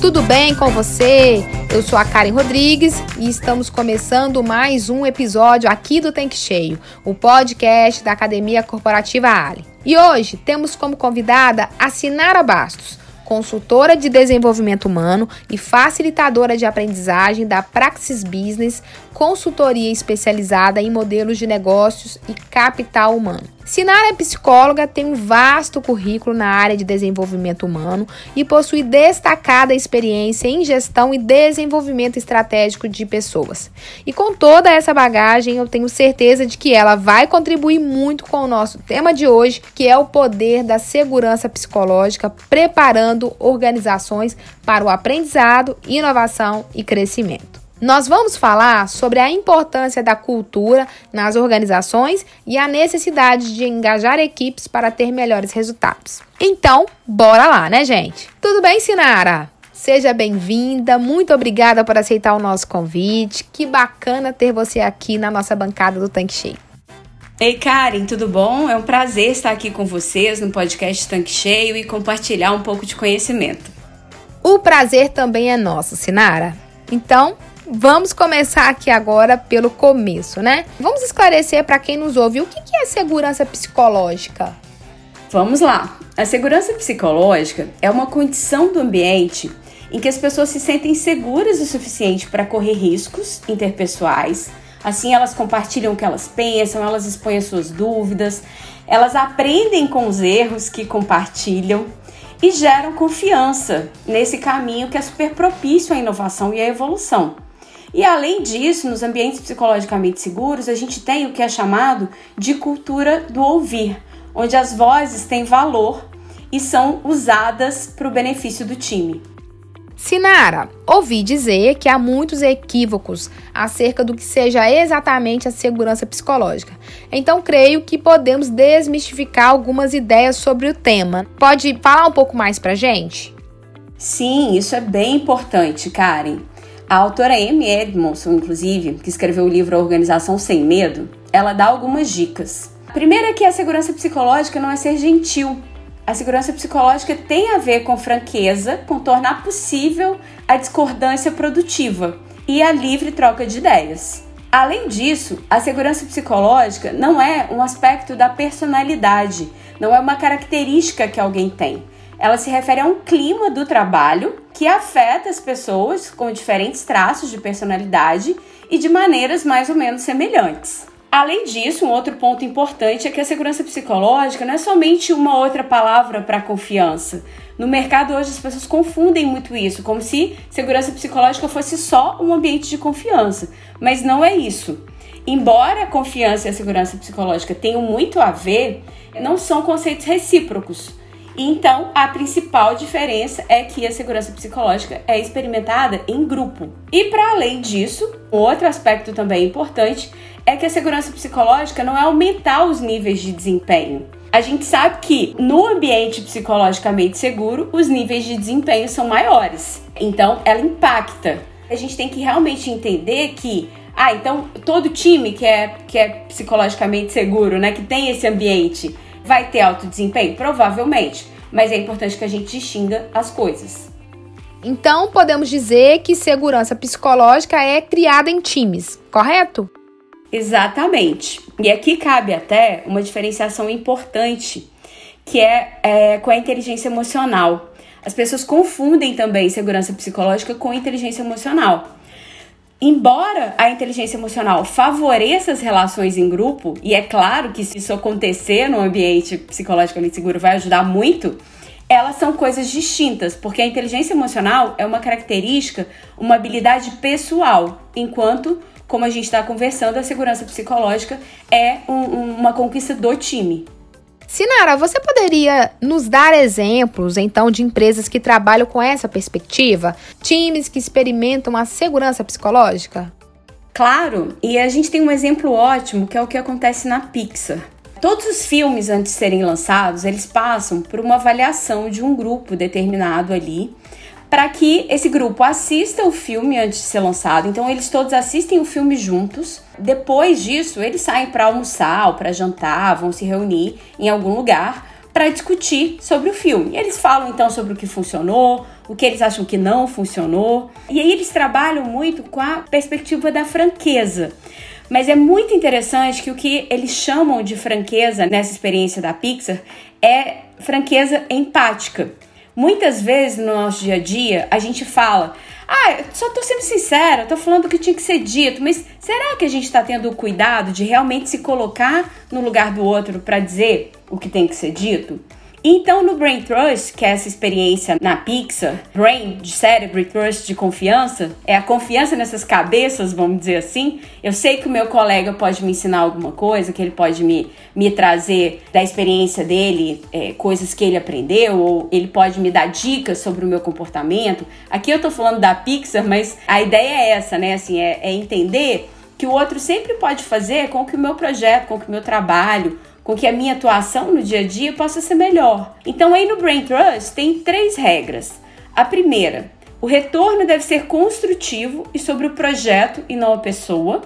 Tudo bem com você? Eu sou a Karen Rodrigues e estamos começando mais um episódio aqui do Tanque Cheio, o podcast da Academia Corporativa Ali. E hoje temos como convidada a Sinara Bastos, consultora de desenvolvimento humano e facilitadora de aprendizagem da Praxis Business, consultoria especializada em modelos de negócios e capital humano. Sinara é psicóloga, tem um vasto currículo na área de desenvolvimento humano e possui destacada experiência em gestão e desenvolvimento estratégico de pessoas. E com toda essa bagagem, eu tenho certeza de que ela vai contribuir muito com o nosso tema de hoje, que é o poder da segurança psicológica, preparando organizações para o aprendizado, inovação e crescimento. Nós vamos falar sobre a importância da cultura nas organizações e a necessidade de engajar equipes para ter melhores resultados. Então, bora lá, né, gente? Tudo bem, Sinara? Seja bem-vinda, muito obrigada por aceitar o nosso convite. Que bacana ter você aqui na nossa bancada do Tanque Cheio. Ei, Karen, tudo bom? É um prazer estar aqui com vocês no podcast Tanque Cheio e compartilhar um pouco de conhecimento. O prazer também é nosso, Sinara. Então, Vamos começar aqui agora pelo começo, né? Vamos esclarecer para quem nos ouve o que é segurança psicológica. Vamos lá. A segurança psicológica é uma condição do ambiente em que as pessoas se sentem seguras o suficiente para correr riscos interpessoais. Assim, elas compartilham o que elas pensam, elas expõem as suas dúvidas, elas aprendem com os erros que compartilham e geram confiança nesse caminho que é super propício à inovação e à evolução. E além disso, nos ambientes psicologicamente seguros, a gente tem o que é chamado de cultura do ouvir, onde as vozes têm valor e são usadas para o benefício do time. Sinara, ouvi dizer que há muitos equívocos acerca do que seja exatamente a segurança psicológica. Então, creio que podemos desmistificar algumas ideias sobre o tema. Pode falar um pouco mais para gente? Sim, isso é bem importante, Karen. A autora Amy Edmondson, inclusive, que escreveu o livro A Organização Sem Medo, ela dá algumas dicas. A primeira é que a segurança psicológica não é ser gentil. A segurança psicológica tem a ver com franqueza, com tornar possível a discordância produtiva e a livre troca de ideias. Além disso, a segurança psicológica não é um aspecto da personalidade, não é uma característica que alguém tem ela se refere a um clima do trabalho que afeta as pessoas com diferentes traços de personalidade e de maneiras mais ou menos semelhantes. Além disso, um outro ponto importante é que a segurança psicológica não é somente uma outra palavra para confiança. No mercado hoje as pessoas confundem muito isso, como se segurança psicológica fosse só um ambiente de confiança, mas não é isso. Embora a confiança e a segurança psicológica tenham muito a ver, não são conceitos recíprocos. Então, a principal diferença é que a segurança psicológica é experimentada em grupo. E para além disso, outro aspecto também importante é que a segurança psicológica não é aumentar os níveis de desempenho. A gente sabe que no ambiente psicologicamente seguro, os níveis de desempenho são maiores. Então, ela impacta. A gente tem que realmente entender que ah, então todo time que é, que é psicologicamente seguro, né, que tem esse ambiente, Vai ter alto desempenho? Provavelmente, mas é importante que a gente distinga as coisas. Então, podemos dizer que segurança psicológica é criada em times, correto? Exatamente. E aqui cabe até uma diferenciação importante, que é, é com a inteligência emocional. As pessoas confundem também segurança psicológica com inteligência emocional. Embora a inteligência emocional favoreça as relações em grupo, e é claro que se isso acontecer no ambiente psicologicamente seguro vai ajudar muito, elas são coisas distintas, porque a inteligência emocional é uma característica, uma habilidade pessoal, enquanto, como a gente está conversando, a segurança psicológica é um, uma conquista do time. Sinara, você poderia nos dar exemplos, então, de empresas que trabalham com essa perspectiva? Times que experimentam a segurança psicológica? Claro, e a gente tem um exemplo ótimo que é o que acontece na Pixar. Todos os filmes, antes de serem lançados, eles passam por uma avaliação de um grupo determinado ali, para que esse grupo assista o filme antes de ser lançado. Então, eles todos assistem o filme juntos. Depois disso, eles saem para almoçar ou para jantar, vão se reunir em algum lugar para discutir sobre o filme. Eles falam então sobre o que funcionou, o que eles acham que não funcionou. E aí eles trabalham muito com a perspectiva da franqueza. Mas é muito interessante que o que eles chamam de franqueza nessa experiência da Pixar é franqueza empática. Muitas vezes no nosso dia a dia a gente fala, ah, só tô sendo sincera, tô falando que tinha que ser dito, mas será que a gente está tendo o cuidado de realmente se colocar no lugar do outro para dizer o que tem que ser dito? Então, no Brain Trust, que é essa experiência na Pixar, Brain de cérebro e Trust de confiança, é a confiança nessas cabeças, vamos dizer assim. Eu sei que o meu colega pode me ensinar alguma coisa, que ele pode me, me trazer da experiência dele é, coisas que ele aprendeu, ou ele pode me dar dicas sobre o meu comportamento. Aqui eu tô falando da Pixar, mas a ideia é essa, né? Assim, é, é entender que o outro sempre pode fazer com que o meu projeto, com que o meu trabalho, com que a minha atuação no dia a dia possa ser melhor. Então, aí no Brain Trust tem três regras. A primeira, o retorno deve ser construtivo e sobre o projeto e não a pessoa.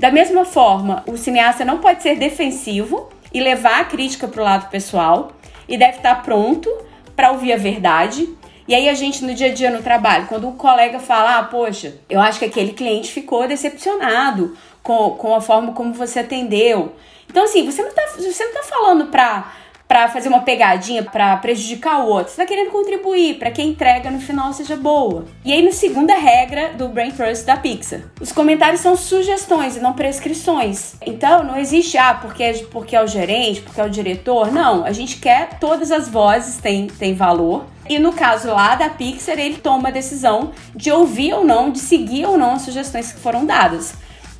Da mesma forma, o cineasta não pode ser defensivo e levar a crítica para o lado pessoal e deve estar pronto para ouvir a verdade. E aí a gente no dia a dia no trabalho, quando o colega fala, ah, poxa, eu acho que aquele cliente ficou decepcionado com, com a forma como você atendeu. Então, assim, você não tá, você não tá falando pra, pra fazer uma pegadinha para prejudicar o outro. Você tá querendo contribuir para que a entrega no final seja boa. E aí, na segunda regra do Brain Trust da Pixar, os comentários são sugestões e não prescrições. Então, não existe, ah, porque é, porque é o gerente, porque é o diretor. Não, a gente quer todas as vozes têm, têm valor. E no caso lá da Pixar, ele toma a decisão de ouvir ou não, de seguir ou não as sugestões que foram dadas.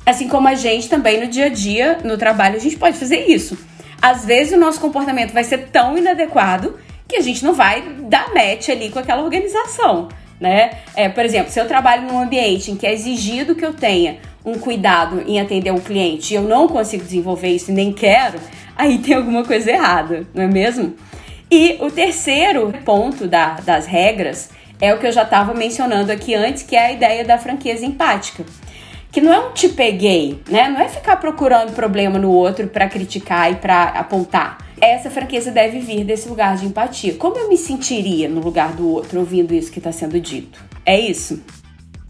Assim como a gente também no dia a dia, no trabalho, a gente pode fazer isso. Às vezes o nosso comportamento vai ser tão inadequado que a gente não vai dar match ali com aquela organização, né? É, por exemplo, se eu trabalho num ambiente em que é exigido que eu tenha um cuidado em atender um cliente e eu não consigo desenvolver isso e nem quero, aí tem alguma coisa errada, não é mesmo? E o terceiro ponto da, das regras é o que eu já estava mencionando aqui antes, que é a ideia da franqueza empática que não é um te peguei, né? Não é ficar procurando problema no outro para criticar e para apontar. Essa franqueza deve vir desse lugar de empatia. Como eu me sentiria no lugar do outro ouvindo isso que está sendo dito? É isso.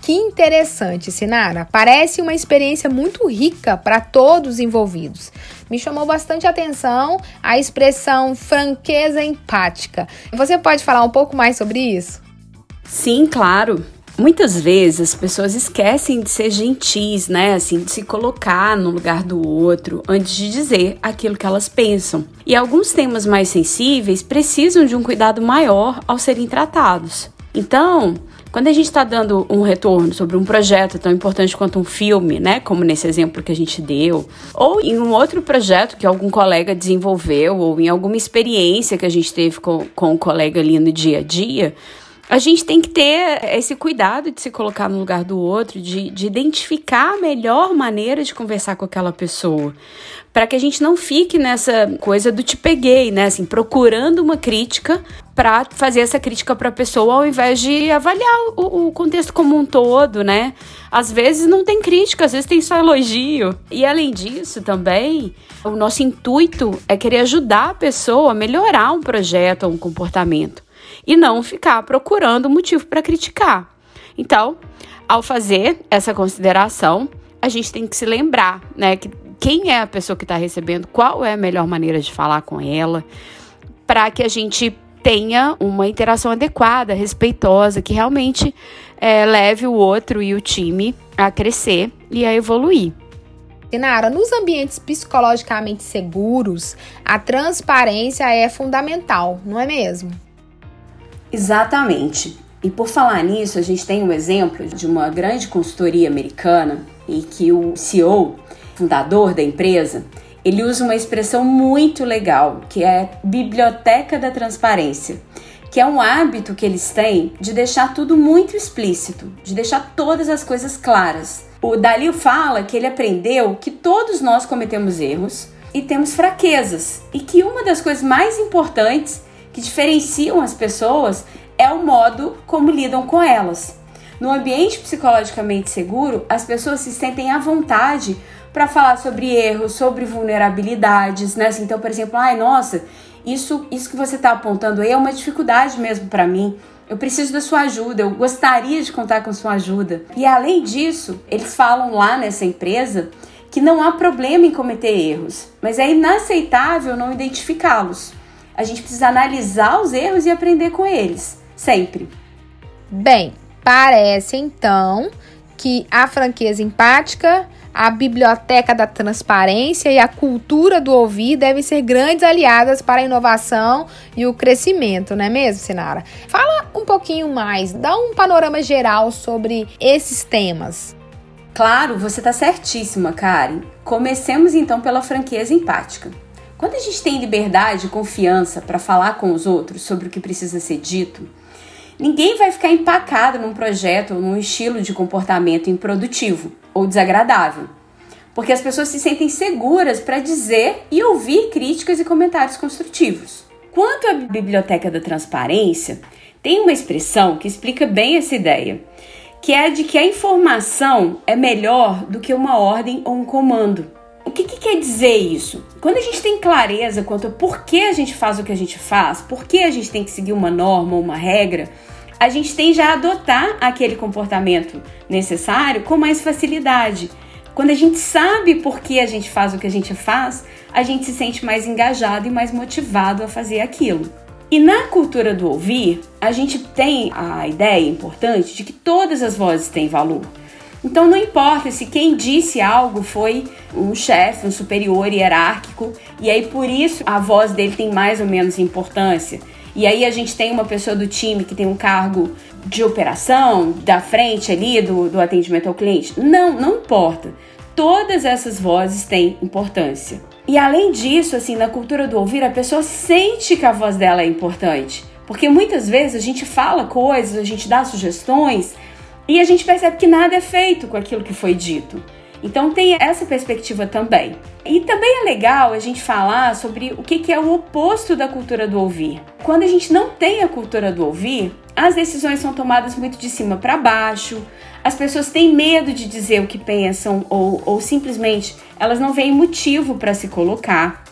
Que interessante, Sinara. Parece uma experiência muito rica para todos os envolvidos. Me chamou bastante atenção a expressão franqueza empática. Você pode falar um pouco mais sobre isso? Sim, claro. Muitas vezes as pessoas esquecem de ser gentis, né? Assim, de se colocar no lugar do outro antes de dizer aquilo que elas pensam. E alguns temas mais sensíveis precisam de um cuidado maior ao serem tratados. Então, quando a gente está dando um retorno sobre um projeto tão importante quanto um filme, né, como nesse exemplo que a gente deu, ou em um outro projeto que algum colega desenvolveu, ou em alguma experiência que a gente teve com, com o colega ali no dia a dia, a gente tem que ter esse cuidado de se colocar no lugar do outro, de, de identificar a melhor maneira de conversar com aquela pessoa. Para que a gente não fique nessa coisa do te peguei, né? Assim, procurando uma crítica para fazer essa crítica para a pessoa ao invés de avaliar o, o, contexto como um todo, né? Às vezes não tem crítica, às vezes tem só elogio. E além disso, também, o nosso intuito é querer ajudar a pessoa a melhorar um projeto ou um comportamento e não ficar procurando motivo para criticar. Então, ao fazer essa consideração, a gente tem que se lembrar, né, que quem é a pessoa que está recebendo, qual é a melhor maneira de falar com ela, para que a gente tenha uma interação adequada, respeitosa, que realmente é, leve o outro e o time a crescer e a evoluir. Sinara, nos ambientes psicologicamente seguros, a transparência é fundamental, não é mesmo? Exatamente. E por falar nisso, a gente tem um exemplo de uma grande consultoria americana e que o CEO, fundador da empresa, ele usa uma expressão muito legal, que é biblioteca da transparência, que é um hábito que eles têm de deixar tudo muito explícito, de deixar todas as coisas claras. O Dalil fala que ele aprendeu que todos nós cometemos erros e temos fraquezas, e que uma das coisas mais importantes que diferenciam as pessoas é o modo como lidam com elas. No ambiente psicologicamente seguro, as pessoas se sentem à vontade para falar sobre erros, sobre vulnerabilidades, né? Assim, então, por exemplo, ai, nossa, isso, isso que você está apontando aí é uma dificuldade mesmo para mim. Eu preciso da sua ajuda, eu gostaria de contar com sua ajuda. E além disso, eles falam lá nessa empresa que não há problema em cometer erros, mas é inaceitável não identificá-los. A gente precisa analisar os erros e aprender com eles, sempre. Bem, parece então que a franqueza empática a biblioteca da transparência e a cultura do ouvir devem ser grandes aliadas para a inovação e o crescimento, não é mesmo, Sinara? Fala um pouquinho mais, dá um panorama geral sobre esses temas. Claro, você está certíssima, Karen. Comecemos então pela franqueza empática. Quando a gente tem liberdade e confiança para falar com os outros sobre o que precisa ser dito, ninguém vai ficar empacado num projeto ou num estilo de comportamento improdutivo ou desagradável, porque as pessoas se sentem seguras para dizer e ouvir críticas e comentários construtivos. Quanto à biblioteca da transparência, tem uma expressão que explica bem essa ideia, que é a de que a informação é melhor do que uma ordem ou um comando. O que, que, quer dizer isso? Quando a gente tem clareza quanto a por que a gente faz o que a gente faz, por que a gente tem que seguir uma norma ou uma regra, a gente tende a adotar aquele comportamento necessário com mais facilidade. Quando a gente sabe por que a gente faz o que a gente faz, a gente se sente mais engajado e mais motivado a fazer aquilo. E na cultura do ouvir, a gente tem a ideia importante de que todas as vozes têm valor. Então não importa se quem disse algo foi um chefe, um superior hierárquico, e aí por isso a voz dele tem mais ou menos importância e aí a gente tem uma pessoa do time que tem um cargo de operação, da frente ali, do, do atendimento ao cliente. Não, não importa. Todas essas vozes têm importância. E além disso, assim, na cultura do ouvir, a pessoa sente que a voz dela é importante. Porque muitas vezes a gente fala coisas, a gente dá sugestões e a gente percebe que nada é feito com aquilo que foi dito. Então tem essa perspectiva também. E também é legal a gente falar sobre o que é o oposto da cultura do ouvir. Quando a gente não tem a cultura do ouvir, as decisões são tomadas muito de cima para baixo, as pessoas têm medo de dizer o que pensam ou, ou simplesmente elas não veem motivo para se colocar.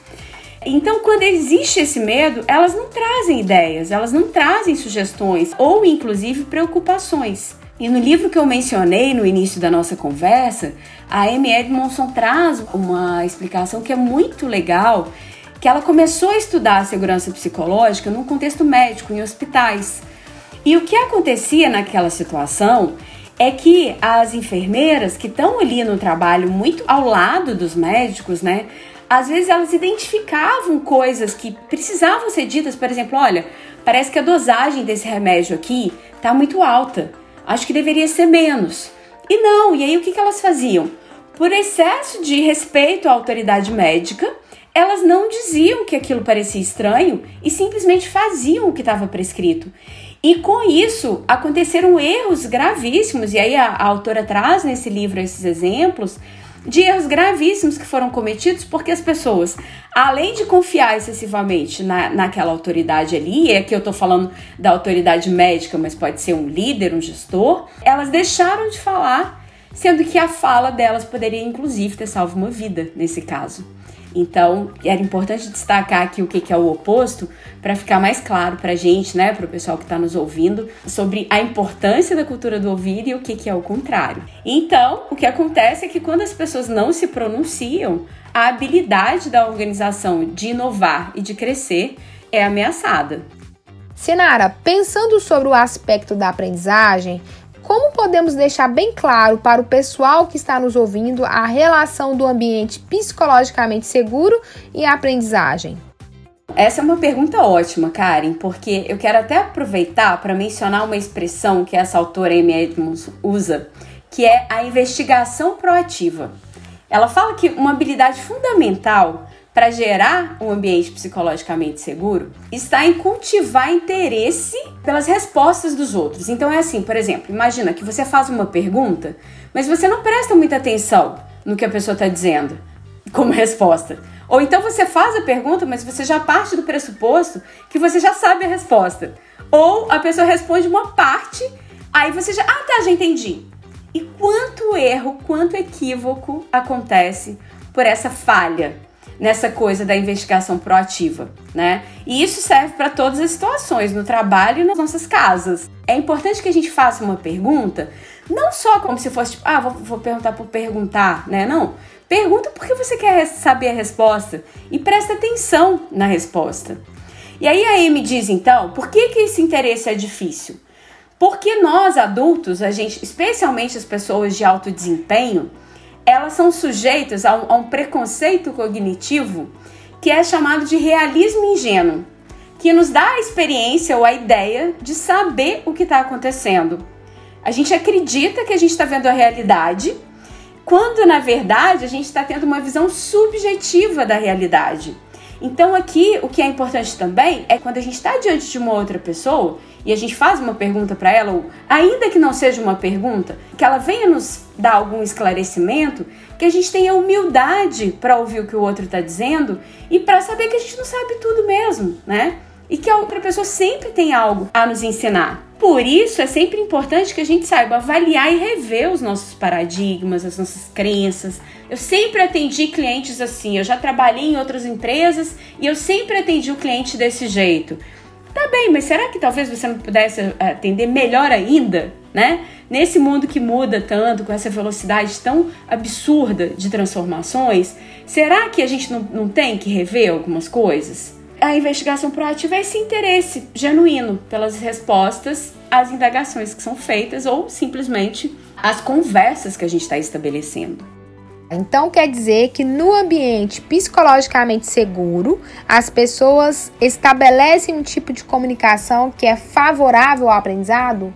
Então, quando existe esse medo, elas não trazem ideias, elas não trazem sugestões ou, inclusive, preocupações. E no livro que eu mencionei no início da nossa conversa, a Amy Edmondson traz uma explicação que é muito legal, que ela começou a estudar a segurança psicológica num contexto médico, em hospitais. E o que acontecia naquela situação é que as enfermeiras que estão ali no trabalho muito ao lado dos médicos, né? Às vezes elas identificavam coisas que precisavam ser ditas, por exemplo, olha, parece que a dosagem desse remédio aqui está muito alta acho que deveria ser menos. E não, e aí o que, que elas faziam? Por excesso de respeito à autoridade médica, elas não diziam que aquilo parecia estranho e simplesmente faziam o que estava prescrito. E com isso aconteceram erros gravíssimos, e aí a, a autora traz nesse livro esses exemplos de erros gravíssimos que foram cometidos porque as pessoas, além de confiar excessivamente na, naquela autoridade ali, e aqui eu tô falando da autoridade médica, mas pode ser um líder, um gestor, elas deixaram de falar, sendo que a fala delas poderia inclusive ter salvo uma vida nesse caso. Então, era importante destacar aqui o que é o oposto para ficar mais claro para a gente, né, para o pessoal que está nos ouvindo, sobre a importância da cultura do ouvir e o que é o contrário. Então, o que acontece é que quando as pessoas não se pronunciam, a habilidade da organização de inovar e de crescer é ameaçada. Sinara, pensando sobre o aspecto da aprendizagem, como podemos deixar bem claro para o pessoal que está nos ouvindo a relação do ambiente psicologicamente seguro e a aprendizagem? Essa é uma pergunta ótima, Karen, porque eu quero até aproveitar para mencionar uma expressão que essa autora Amy Edmonds usa, que é a investigação proativa. ela fala que uma habilidade fundamental para gerar um ambiente psicologicamente seguro está em cultivar interesse pelas respostas dos outros. Então é assim, por exemplo, imagina que você faz uma pergunta, mas você não presta muita atenção no que a pessoa está dizendo como resposta. Ou então você faz a pergunta, mas você já parte do pressuposto que você já sabe a resposta. Ou a pessoa responde uma parte, aí você já, ah tá, já entendi. E quanto erro, quanto equívoco acontece por essa falha nessa coisa da investigação proativa, né? E isso serve para todas as situações, no trabalho e nas nossas casas. É importante que a gente faça uma pergunta, não só como se fosse tipo, ah, vou, vou perguntar por perguntar, né? Não. Pergunta porque você quer saber a resposta e presta atenção na resposta. E aí a Amy diz então, por que, que esse interesse é difícil? Porque nós adultos, a gente, especialmente as pessoas de alto desempenho, elas são sujeitas a um, a um preconceito cognitivo que é chamado de realismo ingênuo, que nos dá a experiência ou a ideia de saber o que está acontecendo. A gente acredita que a gente está vendo a realidade, quando na verdade a gente está tendo uma visão subjetiva da realidade. Então, aqui, o que é importante também é quando a gente está diante de uma outra pessoa e a gente faz uma pergunta para ela, ou ainda que não seja uma pergunta, que ela venha nos dar algum esclarecimento, que a gente tenha humildade para ouvir o que o outro está dizendo e para saber que a gente não sabe tudo mesmo, né? E que a outra pessoa sempre tem algo a nos ensinar. Por isso é sempre importante que a gente saiba avaliar e rever os nossos paradigmas, as nossas crenças. Eu sempre atendi clientes assim, eu já trabalhei em outras empresas e eu sempre atendi o cliente desse jeito. Tá bem, mas será que talvez você não pudesse eh, atender melhor ainda, né? Nesse mundo que muda tanto, com essa velocidade tão absurda de transformações, será que a gente não, não tem que rever algumas coisas? a investigação proativa é esse interesse genuíno pelas respostas às indagações que são feitas ou simplesmente as conversas que a gente está estabelecendo. Então quer dizer que no ambiente psicologicamente seguro, as pessoas estabelecem um tipo de comunicação que é favorável ao aprendizado?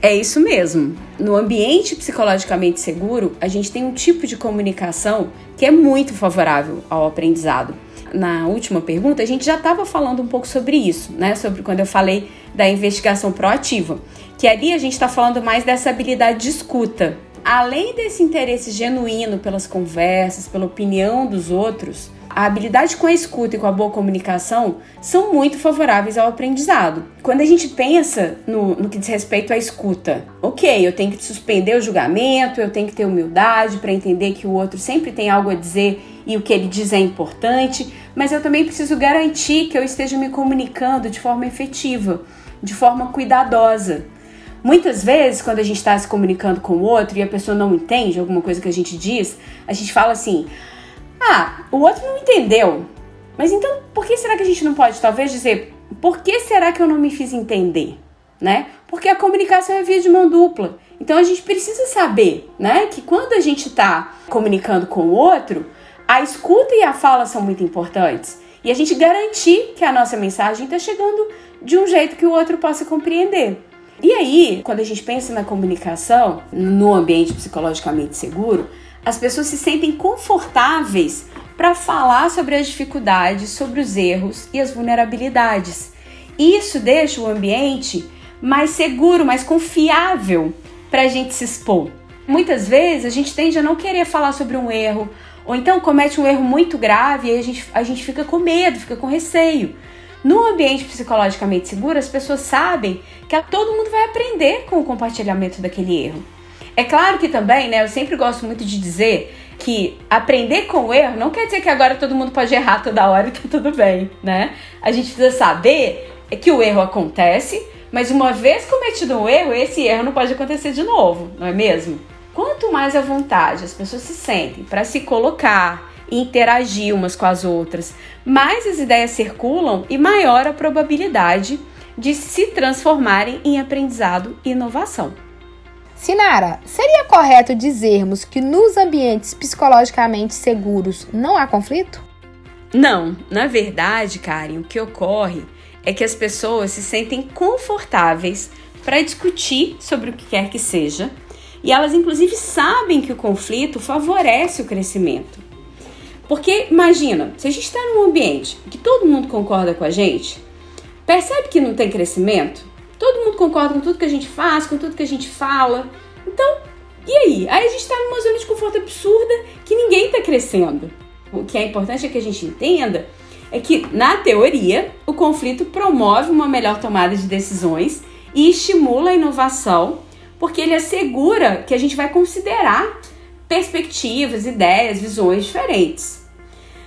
É isso mesmo. No ambiente psicologicamente seguro, a gente tem um tipo de comunicação que é muito favorável ao aprendizado na última pergunta, a gente já estava falando um pouco sobre isso, né? Sobre quando eu falei da investigação proativa. Que ali a gente está falando mais dessa habilidade de escuta. Além desse interesse genuíno pelas conversas, pela opinião dos outros, a habilidade com a escuta e com a boa comunicação são muito favoráveis ao aprendizado. Quando a gente pensa no, no que diz respeito à escuta, ok, eu tenho que suspender o julgamento, eu tenho que ter humildade para entender que o outro sempre tem algo a dizer e o que ele diz é importante, mas eu também preciso garantir que eu esteja me comunicando de forma efetiva, de forma cuidadosa. Muitas vezes, quando a gente está se comunicando com o outro e a pessoa não entende alguma coisa que a gente diz, a gente fala assim: ah, o outro não entendeu. Mas então, por que será que a gente não pode talvez dizer, por que será que eu não me fiz entender? Né? Porque a comunicação é via de mão dupla. Então a gente precisa saber, né, que quando a gente está comunicando com o outro, a escuta e a fala são muito importantes. E a gente garantir que a nossa mensagem está chegando de um jeito que o outro possa compreender. E aí, quando a gente pensa na comunicação, no ambiente psicologicamente seguro, as pessoas se sentem confortáveis para falar sobre as dificuldades, sobre os erros e as vulnerabilidades. Isso deixa o ambiente mais seguro, mais confiável para a gente se expor. Muitas vezes a gente tende a não querer falar sobre um erro ou então comete um erro muito grave e a gente, a gente fica com medo, fica com receio. No ambiente psicologicamente seguro, as pessoas sabem que todo mundo vai aprender com o compartilhamento daquele erro. É claro que também, né, eu sempre gosto muito de dizer que aprender com o erro não quer dizer que agora todo mundo pode errar toda hora e tá tudo bem, né? A gente precisa saber que o erro acontece, mas uma vez cometido um erro, esse erro não pode acontecer de novo, não é mesmo? Quanto mais à vontade as pessoas se sentem para se colocar e interagir umas com as outras, mais as ideias circulam e maior a probabilidade de se transformarem em aprendizado e inovação. Sinara, seria correto dizermos que nos ambientes psicologicamente seguros não há conflito? Não, na verdade, Karen, o que ocorre é que as pessoas se sentem confortáveis para discutir sobre o que quer que seja E elas, inclusive, sabem que o conflito favorece o crescimento. Porque, imagina, se a gente está num ambiente que todo mundo concorda com a gente, percebe que não tem crescimento? Todo mundo concorda com tudo que a gente faz, com tudo que a gente fala. Então, e aí? Aí a gente está numa zona de conforto absurda que ninguém está crescendo. O que é importante é que a gente entenda é que, na teoria, o conflito promove uma melhor tomada de decisões e estimula a inovação, porque ele assegura que a gente vai considerar perspectivas, ideias, visões diferentes.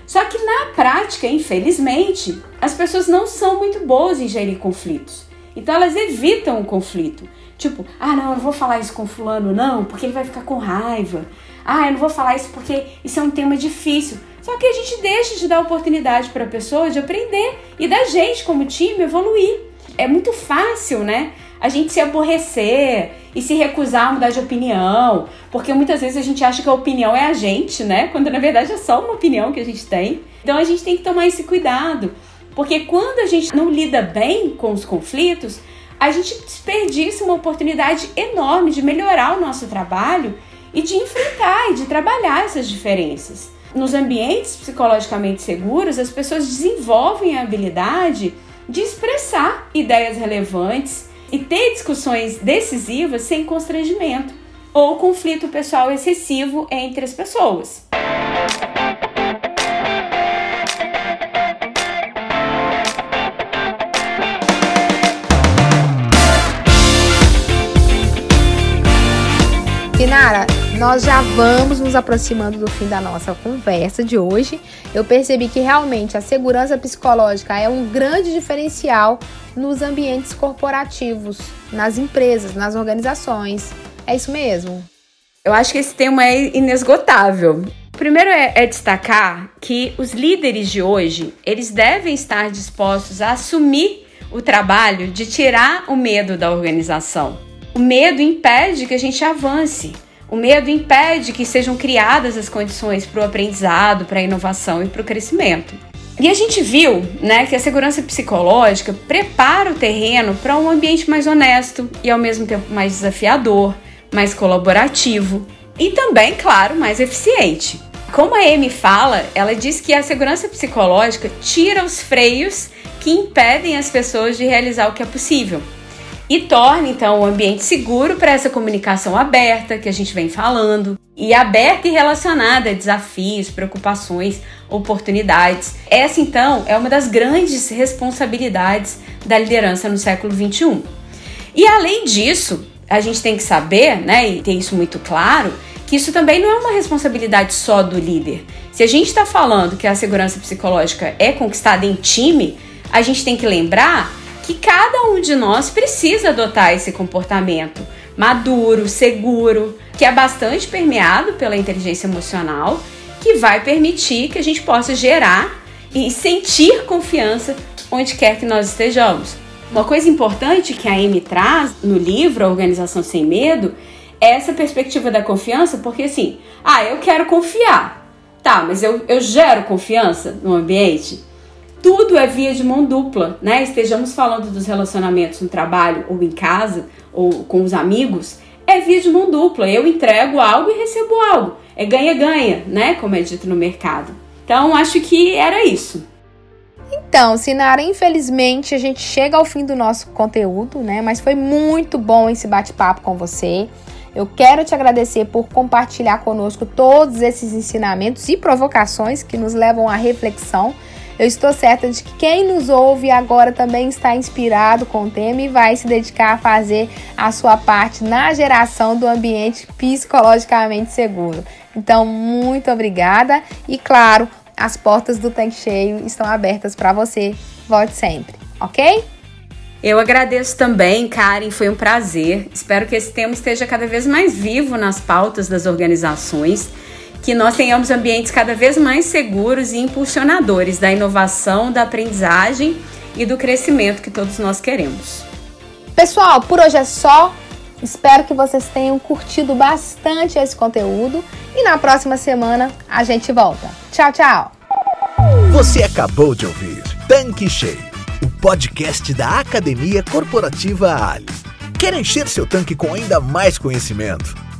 Só que na prática, infelizmente, as pessoas não são muito boas em gerir conflitos. Então elas evitam o conflito. Tipo, ah, não, eu não vou falar isso com fulano, não, porque ele vai ficar com raiva. Ah, eu não vou falar isso porque isso é um tema difícil. Só que a gente deixa de dar oportunidade para a pessoa de aprender e da gente, como time, evoluir. É muito fácil, né? A gente se aborrecer e se recusar a mudar de opinião, porque muitas vezes a gente acha que a opinião é a gente, né? Quando na verdade é só uma opinião que a gente tem. Então a gente tem que tomar esse cuidado, porque quando a gente não lida bem com os conflitos, a gente desperdiça uma oportunidade enorme de melhorar o nosso trabalho e de enfrentar e de trabalhar essas diferenças. Nos ambientes psicologicamente seguros, as pessoas desenvolvem a habilidade de expressar ideias relevantes e ter discussões decisivas sem constrangimento ou conflito pessoal excessivo entre as pessoas. Sinara, nós já vamos nos aproximando do fim da nossa conversa de hoje. Eu percebi que realmente a segurança psicológica é um grande diferencial nos ambientes corporativos, nas empresas, nas organizações. É isso mesmo? Eu acho que esse tema é inesgotável. Primeiro é, é, destacar que os líderes de hoje, eles devem estar dispostos a assumir o trabalho de tirar o medo da organização. O medo impede que a gente avance. O medo impede que sejam criadas as condições para o aprendizado, para a inovação e para o crescimento. E a gente viu né, que a segurança psicológica prepara o terreno para um ambiente mais honesto e ao mesmo tempo mais desafiador, mais colaborativo e também, claro, mais eficiente. Como a Amy fala, ela diz que a segurança psicológica tira os freios que impedem as pessoas de realizar o que é possível e torna então o ambiente seguro para essa comunicação aberta que a gente vem falando e aberta e relacionada a desafios, preocupações, oportunidades. Essa então é uma das grandes responsabilidades da liderança no século 21. E além disso, a gente tem que saber, né, e ter isso muito claro, que isso também não é uma responsabilidade só do líder. Se a gente está falando que a segurança psicológica é conquistada em time, a gente tem que lembrar que cada um de nós precisa adotar esse comportamento maduro, seguro, que é bastante permeado pela inteligência emocional, que vai permitir que a gente possa gerar e sentir confiança onde quer que nós estejamos. Uma coisa importante que a Amy traz no livro A Organização Sem Medo é essa perspectiva da confiança, porque assim, ah, eu quero confiar. Tá, mas eu, eu gero confiança no ambiente? Tudo é via de mão dupla, né? Estejamos falando dos relacionamentos no trabalho ou em casa ou com os amigos, é via de mão dupla. Eu entrego algo e recebo algo. É ganha-ganha, né? Como é dito no mercado. Então, acho que era isso. Então, Sinara, infelizmente a gente chega ao fim do nosso conteúdo, né? Mas foi muito bom esse bate-papo com você. Eu quero te agradecer por compartilhar conosco todos esses ensinamentos e provocações que nos levam à reflexão eu estou certa de que quem nos ouve agora também está inspirado com o tema e vai se dedicar a fazer a sua parte na geração do ambiente psicologicamente seguro. Então, muito obrigada e, claro, as portas do Tanque Cheio estão abertas para você. Volte sempre, ok? Eu agradeço também, Karen, foi um prazer. Espero que esse tema esteja cada vez mais vivo nas pautas das organizações que nós tenhamos ambientes cada vez mais seguros e impulsionadores da inovação, da aprendizagem e do crescimento que todos nós queremos. Pessoal, por hoje é só. Espero que vocês tenham curtido bastante esse conteúdo e na próxima semana a gente volta. Tchau, tchau! Você acabou de ouvir Tanque Cheio, o podcast da Academia Corporativa Ali. Quer encher seu tanque com ainda mais conhecimento?